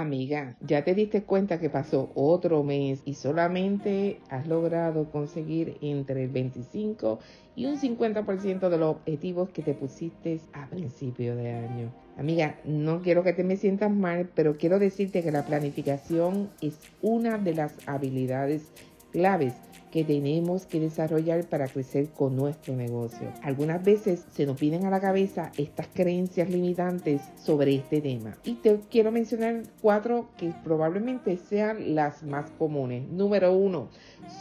Amiga, ya te diste cuenta que pasó otro mes y solamente has logrado conseguir entre el 25 y un 50% de los objetivos que te pusiste a principio de año. Amiga, no quiero que te me sientas mal, pero quiero decirte que la planificación es una de las habilidades claves que tenemos que desarrollar para crecer con nuestro negocio. Algunas veces se nos vienen a la cabeza estas creencias limitantes sobre este tema. Y te quiero mencionar cuatro que probablemente sean las más comunes. Número uno,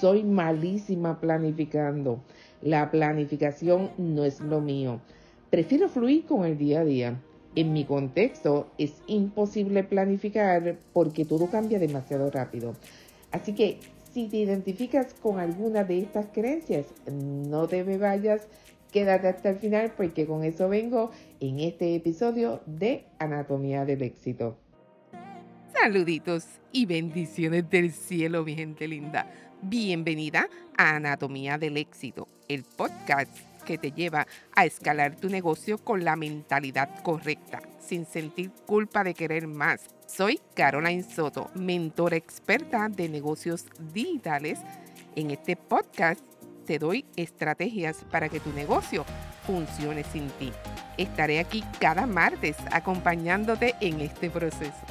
soy malísima planificando. La planificación no es lo mío. Prefiero fluir con el día a día. En mi contexto es imposible planificar porque todo cambia demasiado rápido. Así que si te identificas con alguna de estas creencias, no te me vayas, quédate hasta el final porque con eso vengo en este episodio de Anatomía del Éxito. Saluditos y bendiciones del cielo, mi gente linda. Bienvenida a Anatomía del Éxito, el podcast que te lleva a escalar tu negocio con la mentalidad correcta, sin sentir culpa de querer más soy Caroline Soto, mentora experta de negocios digitales. En este podcast te doy estrategias para que tu negocio funcione sin ti. Estaré aquí cada martes acompañándote en este proceso.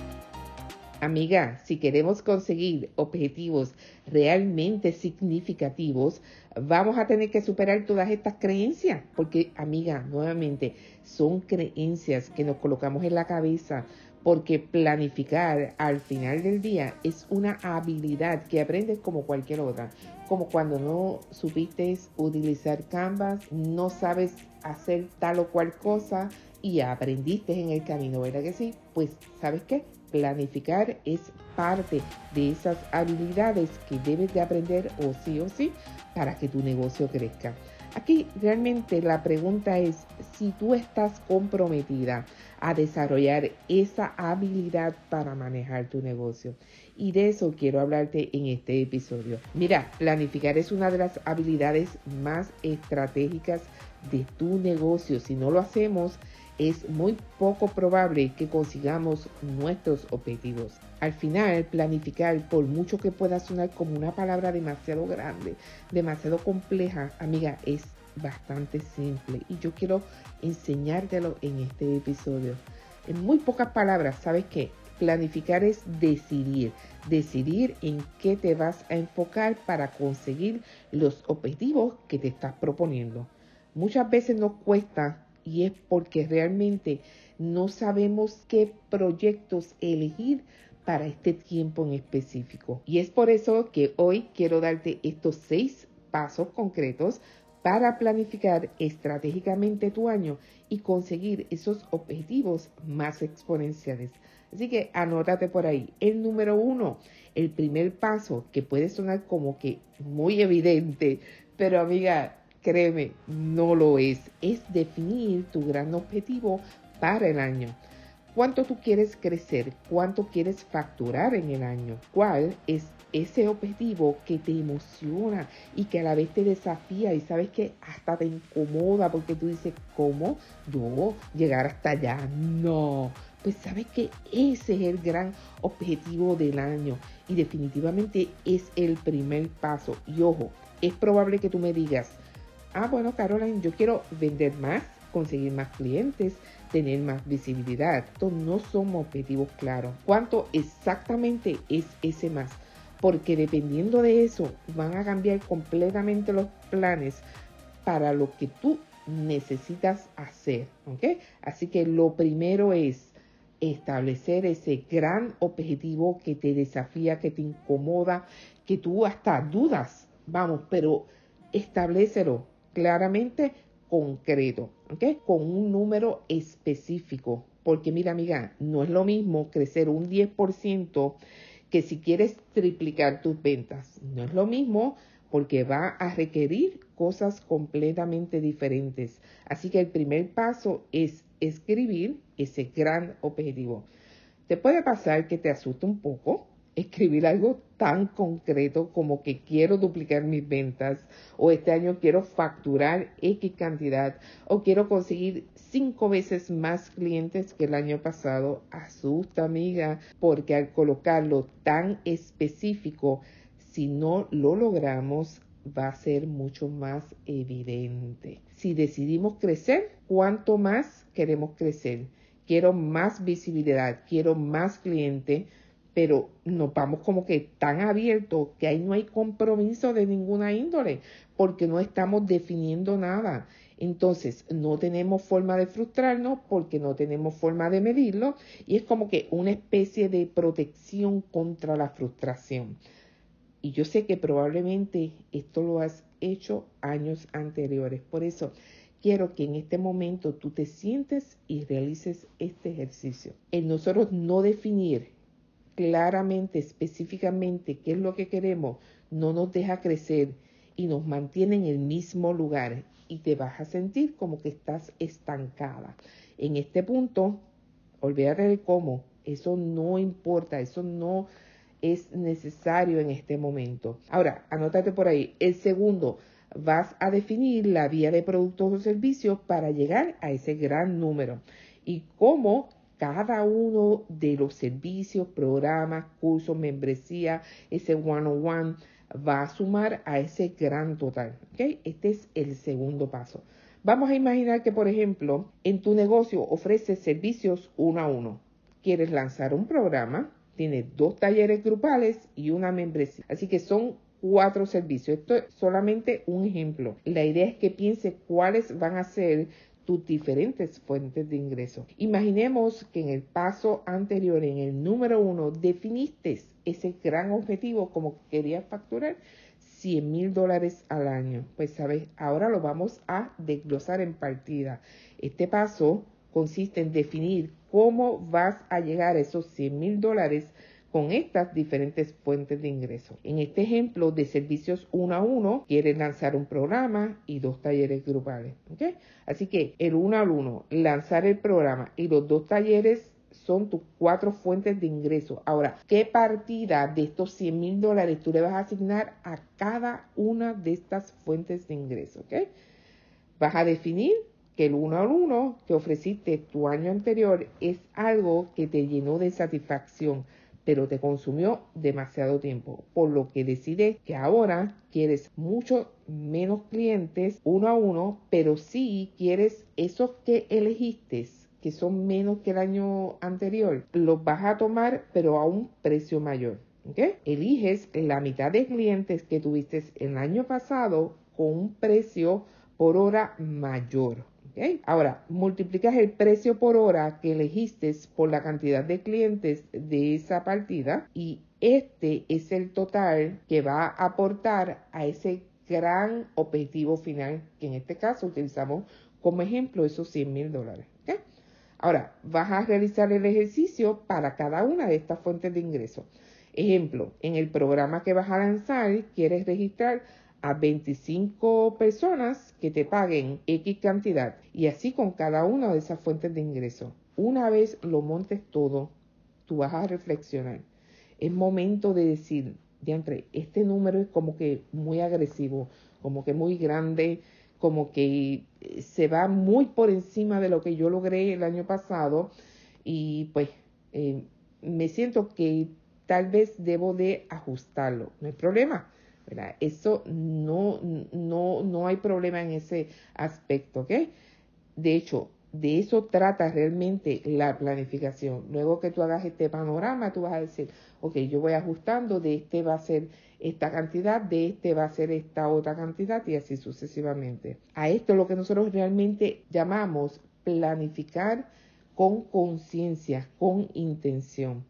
Amiga, si queremos conseguir objetivos realmente significativos, vamos a tener que superar todas estas creencias, porque amiga, nuevamente, son creencias que nos colocamos en la cabeza porque planificar al final del día es una habilidad que aprendes como cualquier otra. Como cuando no supiste utilizar Canvas, no sabes hacer tal o cual cosa y aprendiste en el camino, ¿verdad que sí? Pues, ¿sabes qué? Planificar es parte de esas habilidades que debes de aprender o sí o sí para que tu negocio crezca. Aquí realmente la pregunta es si tú estás comprometida a desarrollar esa habilidad para manejar tu negocio. Y de eso quiero hablarte en este episodio. Mira, planificar es una de las habilidades más estratégicas de tu negocio. Si no lo hacemos, es muy poco probable que consigamos nuestros objetivos. Al final, planificar, por mucho que pueda sonar como una palabra demasiado grande, demasiado compleja, amiga, es bastante simple y yo quiero enseñártelo en este episodio. En muy pocas palabras, ¿sabes qué? Planificar es decidir, decidir en qué te vas a enfocar para conseguir los objetivos que te estás proponiendo. Muchas veces nos cuesta y es porque realmente no sabemos qué proyectos elegir para este tiempo en específico. Y es por eso que hoy quiero darte estos seis pasos concretos para planificar estratégicamente tu año y conseguir esos objetivos más exponenciales. Así que anótate por ahí. El número uno, el primer paso que puede sonar como que muy evidente, pero amiga, Créeme, no lo es. Es definir tu gran objetivo para el año. ¿Cuánto tú quieres crecer? ¿Cuánto quieres facturar en el año? ¿Cuál es ese objetivo que te emociona y que a la vez te desafía y sabes que hasta te incomoda porque tú dices, ¿cómo yo llegar hasta allá? No, pues sabes que ese es el gran objetivo del año y definitivamente es el primer paso. Y ojo, es probable que tú me digas, ah, bueno, Caroline, yo quiero vender más, conseguir más clientes, tener más visibilidad. Estos no son objetivos claros. ¿Cuánto exactamente es ese más? Porque dependiendo de eso, van a cambiar completamente los planes para lo que tú necesitas hacer. Así que lo primero es establecer ese gran objetivo que te desafía, que te incomoda, que tú hasta dudas. Vamos, pero establecelo claramente concreto, ¿ok? Con un número específico. Porque mira, amiga, no es lo mismo crecer un 10% que si quieres triplicar tus ventas. No es lo mismo porque va a requerir cosas completamente diferentes. Así que el primer paso es escribir ese gran objetivo. Te puede pasar que te asuste un poco, escribir algo tan concreto como que quiero duplicar mis ventas o este año quiero facturar X cantidad o quiero conseguir cinco veces más clientes que el año pasado. Asusta, amiga, porque al colocarlo tan específico, si no lo logramos, va a ser mucho más evidente. Si decidimos crecer, ¿cuánto más queremos crecer? Quiero más visibilidad, quiero más clientes pero nos vamos como que tan abiertos que ahí no hay compromiso de ninguna índole, porque no estamos definiendo nada. Entonces, no tenemos forma de frustrarnos porque no tenemos forma de medirlo y es como que una especie de protección contra la frustración. Y yo sé que probablemente esto lo has hecho años anteriores. Por eso quiero que en este momento tú te sientes y realices este ejercicio. En nosotros no definir claramente, específicamente qué es lo que queremos, no nos deja crecer y nos mantiene en el mismo lugar y te vas a sentir como que estás estancada. En este punto, olvídate de cómo, eso no importa, eso no es necesario en este momento. Ahora, anótate por ahí. El segundo, vas a definir la vía de productos o servicios para llegar a ese gran número y cómo cada uno de los servicios, programas, cursos, membresía, ese one-on-one va a sumar a ese gran total. ¿okay? Este es el segundo paso. Vamos a imaginar que, por ejemplo, en tu negocio ofreces servicios uno a uno. Quieres lanzar un programa, tienes dos talleres grupales y una membresía. Así que son cuatro servicios. Esto es solamente un ejemplo. La idea es que piense cuáles van a ser tus diferentes fuentes de ingreso. Imaginemos que en el paso anterior, en el número uno, definiste ese gran objetivo como querías facturar 100 mil dólares al año. Pues sabes, ahora lo vamos a desglosar en partida. Este paso consiste en definir cómo vas a llegar a esos 100 mil dólares con estas diferentes fuentes de ingreso. En este ejemplo de servicios uno a uno, quieres lanzar un programa y dos talleres grupales. Así que el uno al uno, lanzar el programa y los dos talleres son tus cuatro fuentes de ingreso. Ahora, ¿qué partida de estos 100 mil dólares tú le vas a asignar a cada una de estas fuentes de ingreso? Vas a definir que el uno al uno que ofreciste tu año anterior es algo que te llenó de satisfacción pero te consumió demasiado tiempo, por lo que decides que ahora quieres mucho menos clientes uno a uno, pero sí quieres esos que elegiste que son menos que el año anterior, los vas a tomar pero a un precio mayor. Eliges la mitad de clientes que tuviste el año pasado con un precio por hora mayor. Ahora, multiplicas el precio por hora que elegiste por la cantidad de clientes de esa partida y este es el total que va a aportar a ese gran objetivo final, que en este caso utilizamos como ejemplo esos 100 mil dólares. Ahora, vas a realizar el ejercicio para cada una de estas fuentes de ingreso. Ejemplo, en el programa que vas a lanzar, quieres registrar a 25 personas que te paguen X cantidad y así con cada una de esas fuentes de ingreso. Una vez lo montes todo, tú vas a reflexionar. Es momento de decir, diantre, este número es como que muy agresivo, como que muy grande, como que se va muy por encima de lo que yo logré el año pasado y pues eh, me siento que tal vez debo de ajustarlo. No hay problema eso no, no, no hay problema en ese aspecto, ¿ok? De hecho, de eso trata realmente la planificación. Luego que tú hagas este panorama, tú vas a decir, ok, yo voy ajustando, de este va a ser esta cantidad, de este va a ser esta otra cantidad y así sucesivamente. A esto es lo que nosotros realmente llamamos planificar con conciencia, con intención.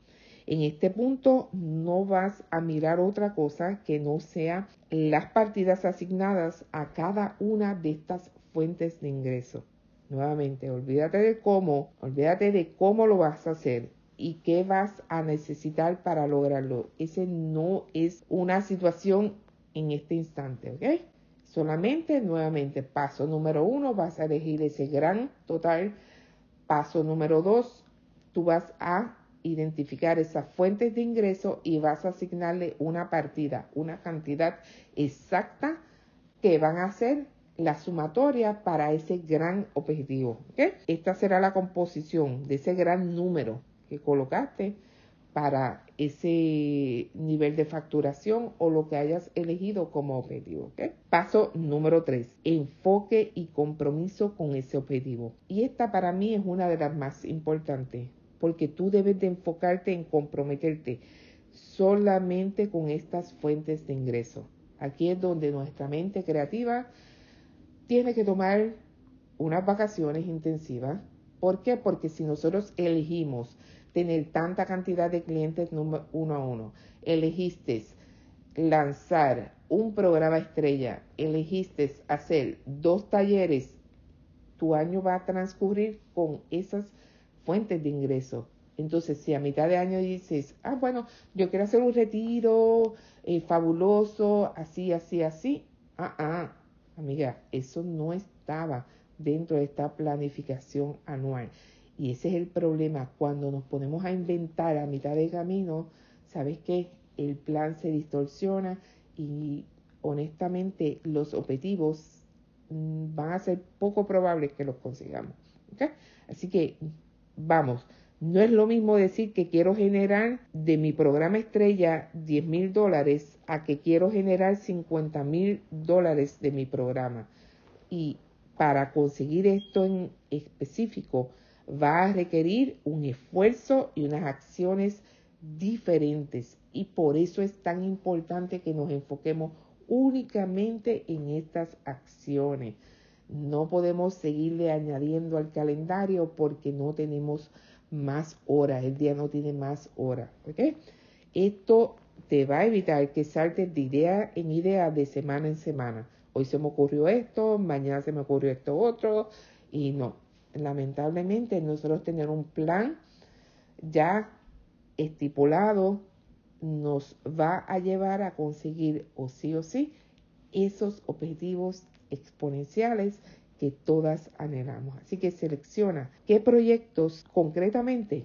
En este punto no vas a mirar otra cosa que no sea las partidas asignadas a cada una de estas fuentes de ingreso. Nuevamente, olvídate de cómo, olvídate de cómo lo vas a hacer y qué vas a necesitar para lograrlo. Ese no es una situación en este instante, ¿ok? Solamente, nuevamente, paso número uno, vas a elegir ese gran total. Paso número dos, tú vas a identificar esas fuentes de ingreso y vas a asignarle una partida, una cantidad exacta que van a ser la sumatoria para ese gran objetivo. Esta será la composición de ese gran número que colocaste para ese nivel de facturación o lo que hayas elegido como objetivo. Paso número 3, enfoque y compromiso con ese objetivo. Y esta para mí es una de las más importantes porque tú debes de enfocarte en comprometerte solamente con estas fuentes de ingreso. Aquí es donde nuestra mente creativa tiene que tomar unas vacaciones intensivas. ¿Por qué? Porque si nosotros elegimos tener tanta cantidad de clientes uno a uno, elegiste lanzar un programa estrella, elegiste hacer dos talleres, tu año va a transcurrir con esas fuentes de ingreso. Entonces, si a mitad de año dices, ah, bueno, yo quiero hacer un retiro eh, fabuloso, así, así, así, ah, ah, Amiga, eso no estaba dentro de esta planificación anual. Y ese es el problema. Cuando nos ponemos a inventar a mitad de camino, ¿sabes qué? El plan se distorsiona y honestamente los objetivos mm, van a ser poco probables que los consigamos. Así que vamos, no es lo mismo decir que quiero generar de mi programa estrella 10 mil dólares a que quiero generar 50 mil dólares de mi programa. Y para conseguir esto en específico va a requerir un esfuerzo y unas acciones diferentes. Y por eso es tan importante que nos enfoquemos únicamente en estas acciones. No podemos seguirle añadiendo al calendario porque no tenemos más horas, el día no tiene más horas. Esto te va a evitar que saltes de idea en idea de semana en semana. Hoy se me ocurrió esto, mañana se me ocurrió esto otro, y no. Lamentablemente nosotros tener un plan ya estipulado nos va a llevar a conseguir o sí o sí esos objetivos exponenciales que todas anhelamos. Así que selecciona qué proyectos concretamente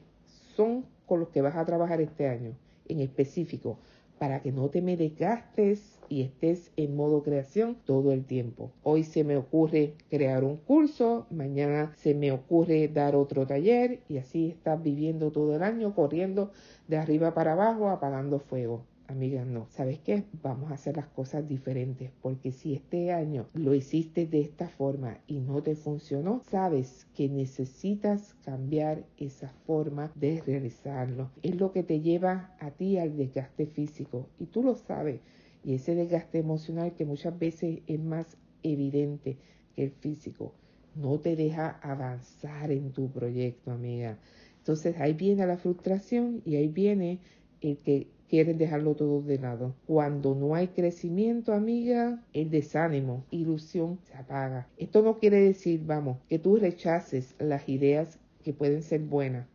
son con los que vas a trabajar este año en específico para que no te me desgastes y estés en modo creación todo el tiempo. Hoy se me ocurre crear un curso, mañana se me ocurre dar otro taller y así estás viviendo todo el año corriendo de arriba para abajo apagando fuego amiga, no. ¿Sabes qué? Vamos a hacer las cosas diferentes porque si este año lo hiciste de esta forma y no te funcionó, sabes que necesitas cambiar esa forma de realizarlo. Es lo que te lleva a ti al desgaste físico y tú lo sabes. Y ese desgaste emocional que muchas veces es más evidente que el físico, no te deja avanzar en tu proyecto, amiga. Entonces ahí viene la frustración y ahí viene el que quieren dejarlo todo de lado. Cuando no hay crecimiento, amiga, el desánimo, ilusión se apaga. Esto no quiere decir, vamos, que tú rechaces las ideas que pueden ser buenas.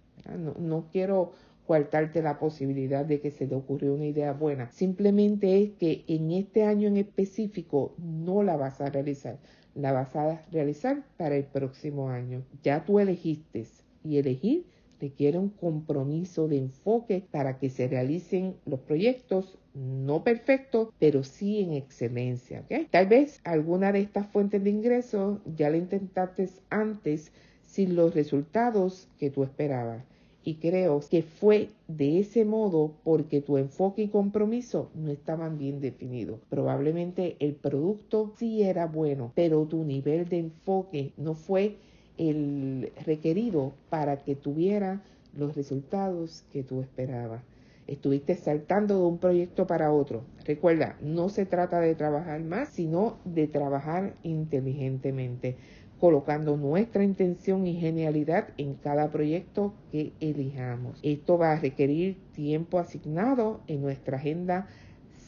No, quiero coartarte la posibilidad de que se te ocurrió una idea buena. Simplemente es que en este año en específico no la vas a realizar. La vas a realizar para el próximo año. Ya tú elegiste y elegir requiere un compromiso de enfoque para que se realicen los proyectos no perfectos, pero sí en excelencia. Tal vez alguna de estas fuentes de ingresos ya la intentaste antes sin los resultados que tú esperabas. Y creo que fue de ese modo porque tu enfoque y compromiso no estaban bien definidos. Probablemente el producto sí era bueno, pero tu nivel de enfoque no fue el requerido para que tuviera los resultados que tú esperabas. Estuviste saltando de un proyecto para otro. Recuerda, no se trata de trabajar más, sino de trabajar inteligentemente, colocando nuestra intención y genialidad en cada proyecto que elijamos. Esto va a requerir tiempo asignado en nuestra agenda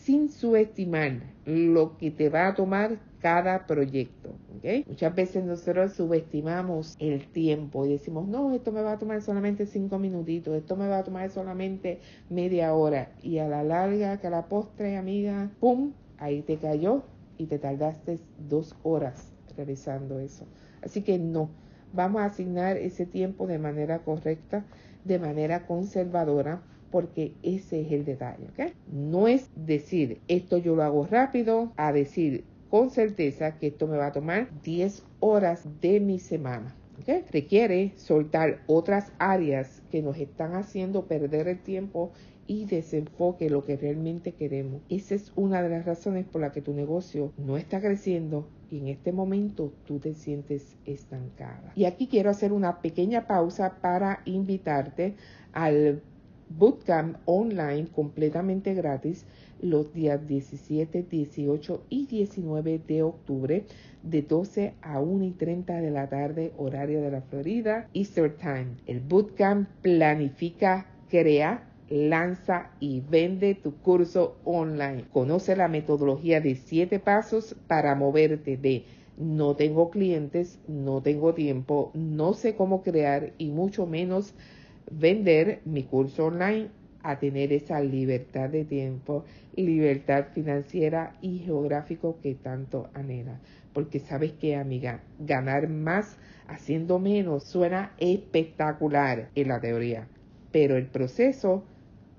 sin subestimar lo que te va a tomar cada proyecto. Muchas veces nosotros subestimamos el tiempo y decimos, no, esto me va a tomar solamente cinco minutitos, esto me va a tomar solamente media hora. Y a la larga, que a la postre, amiga, ¡pum! Ahí te cayó y te tardaste dos horas realizando eso. Así que no, vamos a asignar ese tiempo de manera correcta de manera conservadora porque ese es el detalle. ¿okay? No es decir esto yo lo hago rápido a decir con certeza que esto me va a tomar 10 horas de mi semana. Requiere soltar otras áreas que nos están haciendo perder el tiempo y desenfoque lo que realmente queremos. Esa es una de las razones por la que tu negocio no está creciendo y en este momento tú te sientes estancada. Y aquí quiero hacer una pequeña pausa para invitarte al bootcamp online completamente gratis los días 17, 18 y 19 de octubre de 12 a 1 y 30 de la tarde horario de la Florida Easter Time. El bootcamp planifica, crea, lanza y vende tu curso online. Conoce la metodología de 7 pasos para moverte de no tengo clientes, no tengo tiempo, no sé cómo crear y mucho menos vender mi curso online a tener esa libertad de tiempo, libertad financiera y geográfico que tanto anhela. Porque sabes que, amiga, ganar más haciendo menos suena espectacular en la teoría, pero el proceso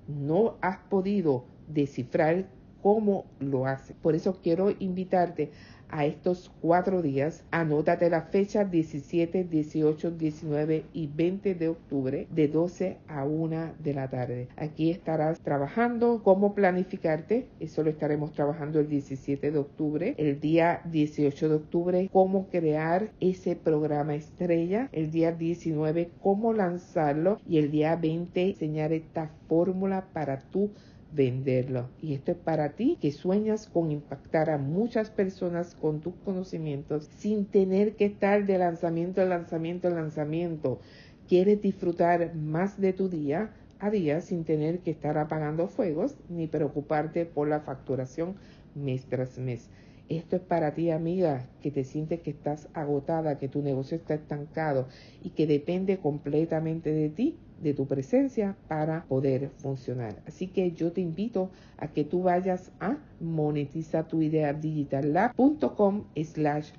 no has podido descifrar cómo lo hace. Por eso quiero invitarte a estos cuatro días. Anótate la fecha 17, 18, 19 y 20 de octubre de 12 a 1 de la tarde. Aquí estarás trabajando cómo planificarte. Eso lo estaremos trabajando el 17 de octubre. El día 18 de octubre, cómo crear ese programa estrella. El día 19, cómo lanzarlo. Y el día 20, enseñar esta fórmula para tu venderlo. Y esto es para ti que sueñas con impactar a muchas personas con tus conocimientos sin tener que estar de lanzamiento en lanzamiento en lanzamiento. Quieres disfrutar más de tu día a día sin tener que estar apagando fuegos ni preocuparte por la facturación mes tras mes. Esto es para ti, amiga, que te sientes que estás agotada, que tu negocio está estancado y que depende completamente de ti de tu presencia para poder funcionar. Así que yo te invito a que tú vayas a monetizatuideadigitallab.com slash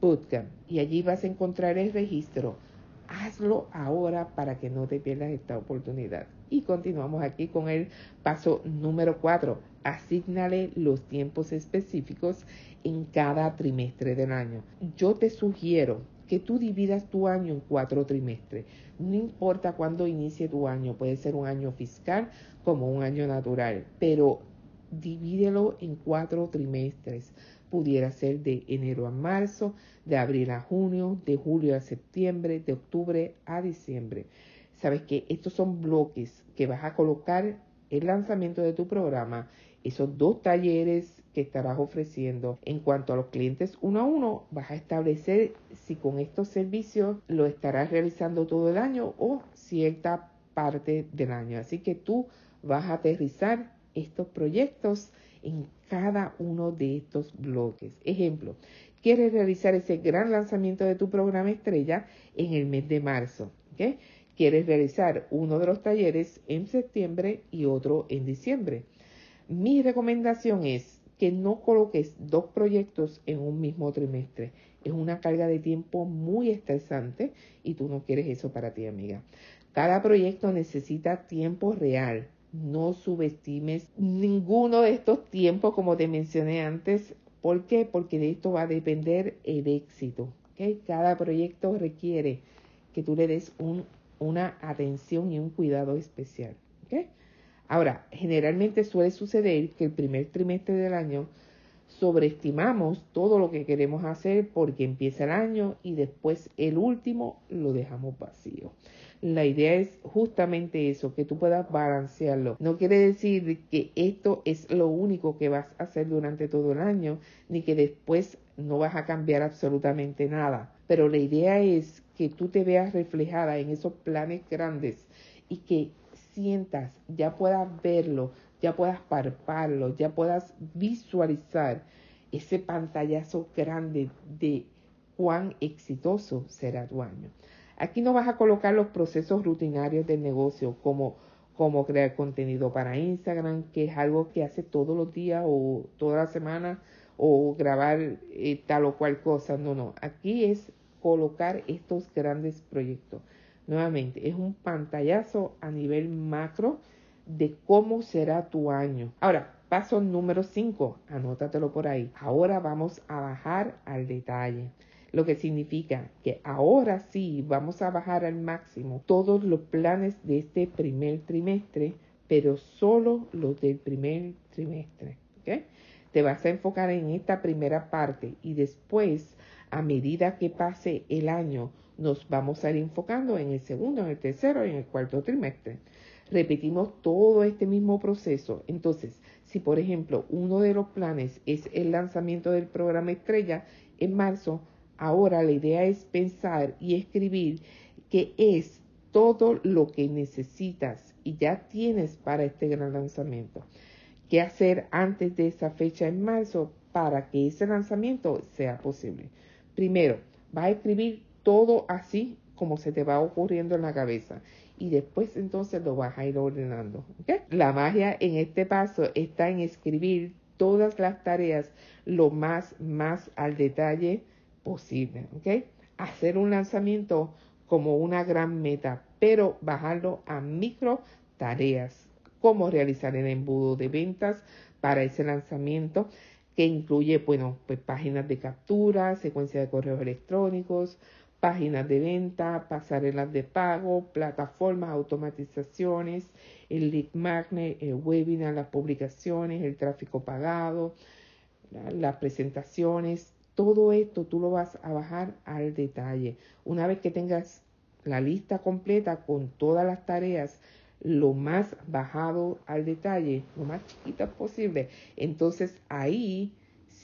bootcamp y allí vas a encontrar el registro. Hazlo ahora para que no te pierdas esta oportunidad. Y continuamos aquí con el paso número 4. Asignale los tiempos específicos en cada trimestre del año. Yo te sugiero que tú dividas tu año en cuatro trimestres. No importa cuándo inicie tu año, puede ser un año fiscal como un año natural, pero divídelo en cuatro trimestres. Pudiera ser de enero a marzo, de abril a junio, de julio a septiembre, de octubre a diciembre. Sabes que estos son bloques que vas a colocar el lanzamiento de tu programa, esos dos talleres que estarás ofreciendo. En cuanto a los clientes uno a uno, vas a establecer si con estos servicios lo estarás realizando todo el año o cierta parte del año. Así que tú vas a aterrizar estos proyectos en cada uno de estos bloques. Ejemplo, quieres realizar ese gran lanzamiento de tu programa estrella en el mes de marzo. Quieres realizar uno de los talleres en septiembre y otro en diciembre. Mi recomendación es que no coloques dos proyectos en un mismo trimestre. Es una carga de tiempo muy estresante y tú no quieres eso para ti, amiga. Cada proyecto necesita tiempo real. No subestimes ninguno de estos tiempos como te mencioné antes. ¿Por qué? Porque de esto va a depender el éxito. Cada proyecto requiere que tú le des una atención y un cuidado especial. ¿okay? Ahora, generalmente suele suceder que el primer trimestre del año sobreestimamos todo lo que queremos hacer porque empieza el año y después el último lo dejamos vacío. La idea es justamente eso, que tú puedas balancearlo. No quiere decir que esto es lo único que vas a hacer durante todo el año, ni que después no vas a cambiar absolutamente nada. Pero la idea es que tú te veas reflejada en esos planes grandes y que sientas, ya puedas verlo, ya puedas parparlo, ya puedas visualizar ese pantallazo grande de cuán exitoso será tu año. Aquí no vas a colocar los procesos rutinarios del negocio como, crear contenido para Instagram, que es algo que hace todos los días o toda la semana, o grabar eh, tal o cual cosa. No, no. Aquí es colocar estos grandes proyectos Nuevamente, es un pantallazo a nivel macro de cómo será tu año. Ahora, paso número 5, anótatelo por ahí. Ahora vamos a bajar al detalle lo que significa que ahora sí vamos a bajar al máximo todos los planes de este primer trimestre, pero solo los del primer trimestre. Te vas a enfocar en esta primera parte y después, a medida que pase el año, nos vamos a ir enfocando en el segundo, en el tercero y en el cuarto trimestre. Repetimos todo este mismo proceso. Entonces, si por ejemplo uno de los planes es el lanzamiento del programa Estrella en marzo, Ahora la idea es pensar y escribir qué es todo lo que necesitas y ya tienes para este gran lanzamiento. ¿Qué hacer antes de esa fecha en marzo para que ese lanzamiento sea posible? Primero, vas a escribir todo así como se te va ocurriendo en la cabeza y después entonces lo vas a ir ordenando. La magia en este paso está en escribir todas las tareas lo más, más al detalle posible. Hacer un lanzamiento como una gran meta, pero bajarlo a micro tareas, como realizar el embudo de ventas para ese lanzamiento que incluye, bueno, pues páginas de captura, secuencia de correos electrónicos, páginas de venta, pasarelas de pago, plataformas, automatizaciones, el lead magnet, el webinar, las publicaciones, el tráfico pagado, las presentaciones, todo esto tú lo vas a bajar al detalle. Una vez que tengas la lista completa con todas las tareas, lo más bajado al detalle, lo más chiquitas posible, entonces ahí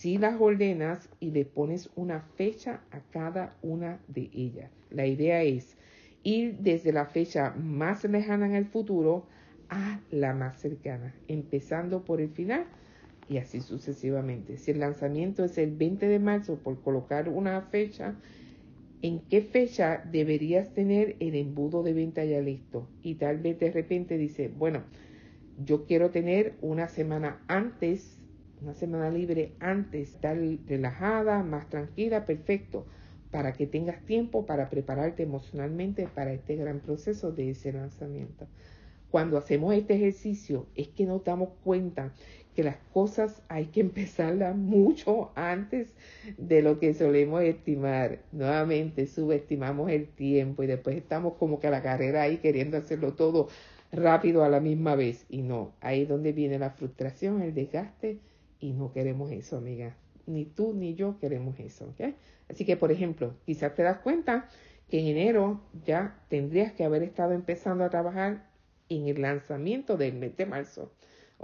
sí las ordenas y le pones una fecha a cada una de ellas. La idea es ir desde la fecha más lejana en el futuro a la más cercana, empezando por el final y así sucesivamente. Si el lanzamiento es el 20 de marzo, por colocar una fecha, ¿en qué fecha deberías tener el embudo de venta ya listo? Y tal vez de repente dice, bueno, yo quiero tener una semana antes, una semana libre antes, estar relajada, más tranquila, perfecto, para que tengas tiempo para prepararte emocionalmente para este gran proceso de ese lanzamiento. Cuando hacemos este ejercicio es que nos damos cuenta que las cosas hay que empezarlas mucho antes de lo que solemos estimar. Nuevamente subestimamos el tiempo y después estamos como que a la carrera ahí queriendo hacerlo todo rápido a la misma vez. Y no, ahí es donde viene la frustración, el desgaste y no queremos eso, amiga. Ni tú ni yo queremos eso. Así que, por ejemplo, quizás te das cuenta que en enero ya tendrías que haber estado empezando a trabajar en el lanzamiento del mes de marzo.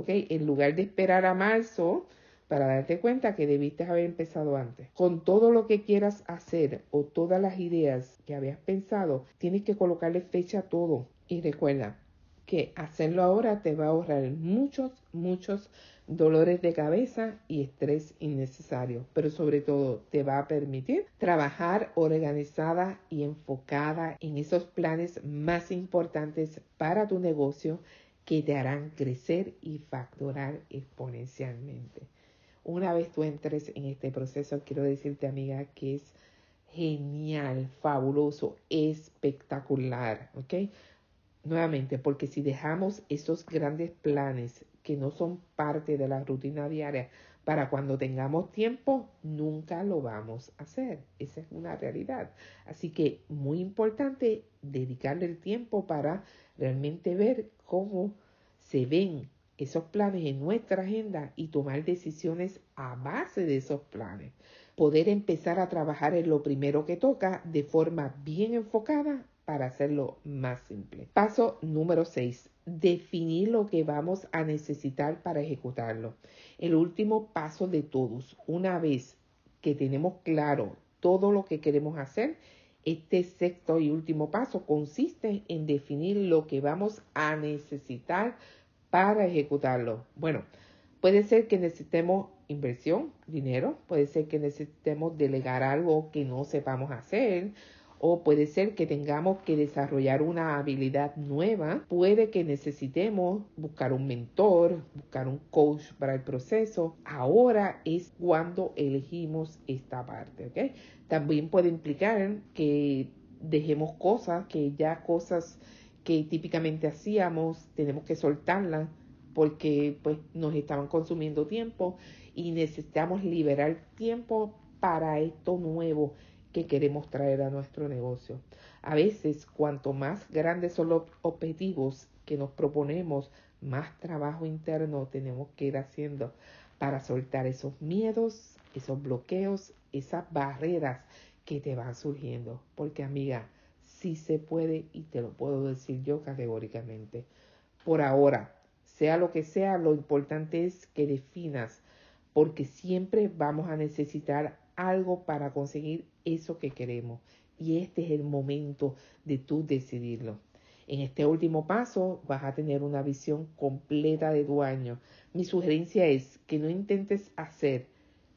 En lugar de esperar a marzo para darte cuenta que debiste haber empezado antes. Con todo lo que quieras hacer o todas las ideas que habías pensado, tienes que colocarle fecha a todo. Y recuerda que hacerlo ahora te va a ahorrar muchos, muchos dolores de cabeza y estrés innecesario, pero sobre todo te va a permitir trabajar organizada y enfocada en esos planes más importantes para tu negocio que te harán crecer y facturar exponencialmente. Una vez tú entres en este proceso, quiero decirte, amiga, que es genial, fabuloso, espectacular, ¿ok? Nuevamente, porque si dejamos esos grandes planes que no son parte de la rutina diaria para cuando tengamos tiempo, nunca lo vamos a hacer. Esa es una realidad. Así que muy importante dedicarle el tiempo para realmente ver cómo se ven esos planes en nuestra agenda y tomar decisiones a base de esos planes. Poder empezar a trabajar en lo primero que toca de forma bien enfocada para hacerlo más simple. Paso número 6. Definir lo que vamos a necesitar para ejecutarlo. El último paso de todos. Una vez que tenemos claro todo lo que queremos hacer, este sexto y último paso consiste en definir lo que vamos a necesitar para ejecutarlo. Bueno, puede ser que necesitemos inversión, dinero, puede ser que necesitemos delegar algo que no sepamos hacer, o puede ser que tengamos que desarrollar una habilidad nueva, puede que necesitemos buscar un mentor, buscar un coach para el proceso. Ahora es cuando elegimos esta parte, ¿ok? También puede implicar que dejemos cosas que ya cosas que típicamente hacíamos, tenemos que soltarlas porque pues nos estaban consumiendo tiempo y necesitamos liberar tiempo para esto nuevo que queremos traer a nuestro negocio. A veces, cuanto más grandes son los objetivos que nos proponemos, más trabajo interno tenemos que ir haciendo para soltar esos miedos, esos bloqueos, esas barreras que te van surgiendo. Porque amiga, sí se puede y te lo puedo decir yo categóricamente. Por ahora, sea lo que sea, lo importante es que definas, porque siempre vamos a necesitar algo para conseguir eso que queremos. Y este es el momento de tú decidirlo. En este último paso vas a tener una visión completa de tu año. Mi sugerencia es que no intentes hacer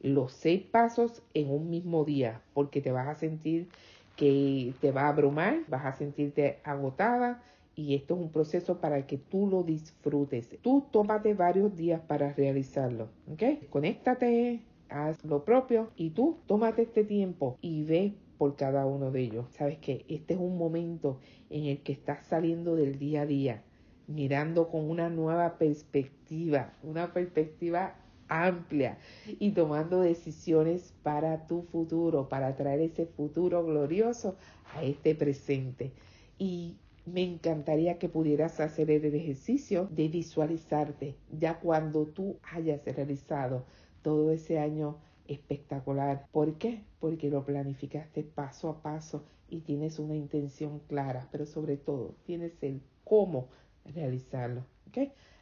los seis pasos en un mismo día porque te vas a sentir que te va a abrumar, vas a sentirte agotada y esto es un proceso para que tú lo disfrutes. Tú tómate varios días para realizarlo, ¿ok? Conéctate, haz lo propio y tú tómate este tiempo y ve por cada uno de ellos. Sabes que este es un momento en el que estás saliendo del día a día, mirando con una nueva perspectiva, una perspectiva amplia y tomando decisiones para tu futuro, para traer ese futuro glorioso a este presente. Y me encantaría que pudieras hacer el ejercicio de visualizarte ya cuando tú hayas realizado todo ese año espectacular. ¿Por qué? Porque lo planificaste paso a paso y tienes una intención clara, pero sobre todo tienes el cómo realizarlo.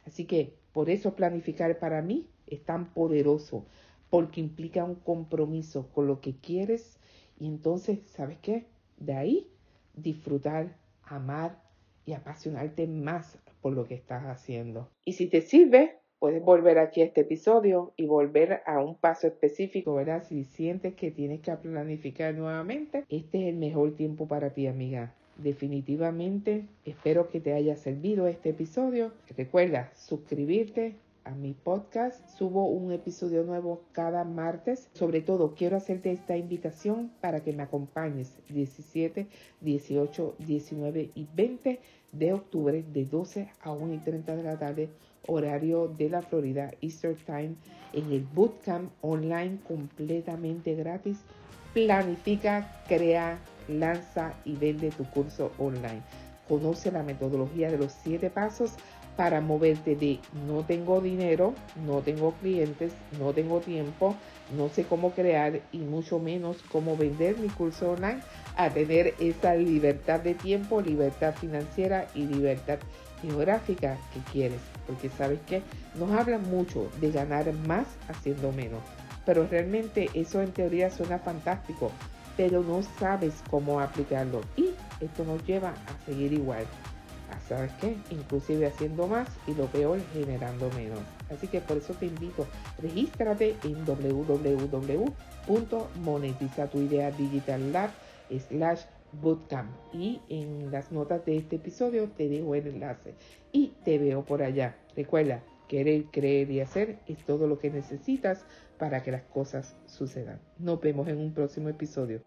Así que por eso planificar para mí es tan poderoso, porque implica un compromiso con lo que quieres y entonces, ¿sabes qué? De ahí disfrutar, amar y apasionarte más por lo que estás haciendo. Y si te sirve, puedes volver aquí a este episodio y volver a un paso específico, ¿verdad? Si sientes que tienes que planificar nuevamente, este es el mejor tiempo para ti, amiga. Definitivamente espero que te haya servido este episodio. Recuerda suscribirte a mi podcast. Subo un episodio nuevo cada martes. Sobre todo, quiero hacerte esta invitación para que me acompañes 17, 18, 19 y 20 de octubre de 12 a 1 y 30 de la tarde horario de la Florida Easter Time en el bootcamp online completamente gratis. Planifica, crea, lanza y vende tu curso online. Conoce la metodología de los siete pasos para moverte de no tengo dinero, no tengo clientes, no tengo tiempo, no sé cómo crear y mucho menos cómo vender mi curso online a tener esa libertad de tiempo, libertad financiera y libertad geográfica que quieres. Porque sabes que nos hablan mucho de ganar más haciendo menos. Pero realmente eso en teoría suena fantástico, pero no sabes cómo aplicarlo. Y esto nos lleva a seguir igual. ¿Sabes qué? Inclusive haciendo más y lo peor generando menos. Así que por eso te invito, regístrate en www.monetizatuideadigital.lab slash bootcamp y en las notas de este episodio te dejo el enlace y te veo por allá. Recuerda, querer, creer y hacer es todo lo que necesitas para que las cosas sucedan. Nos vemos en un próximo episodio.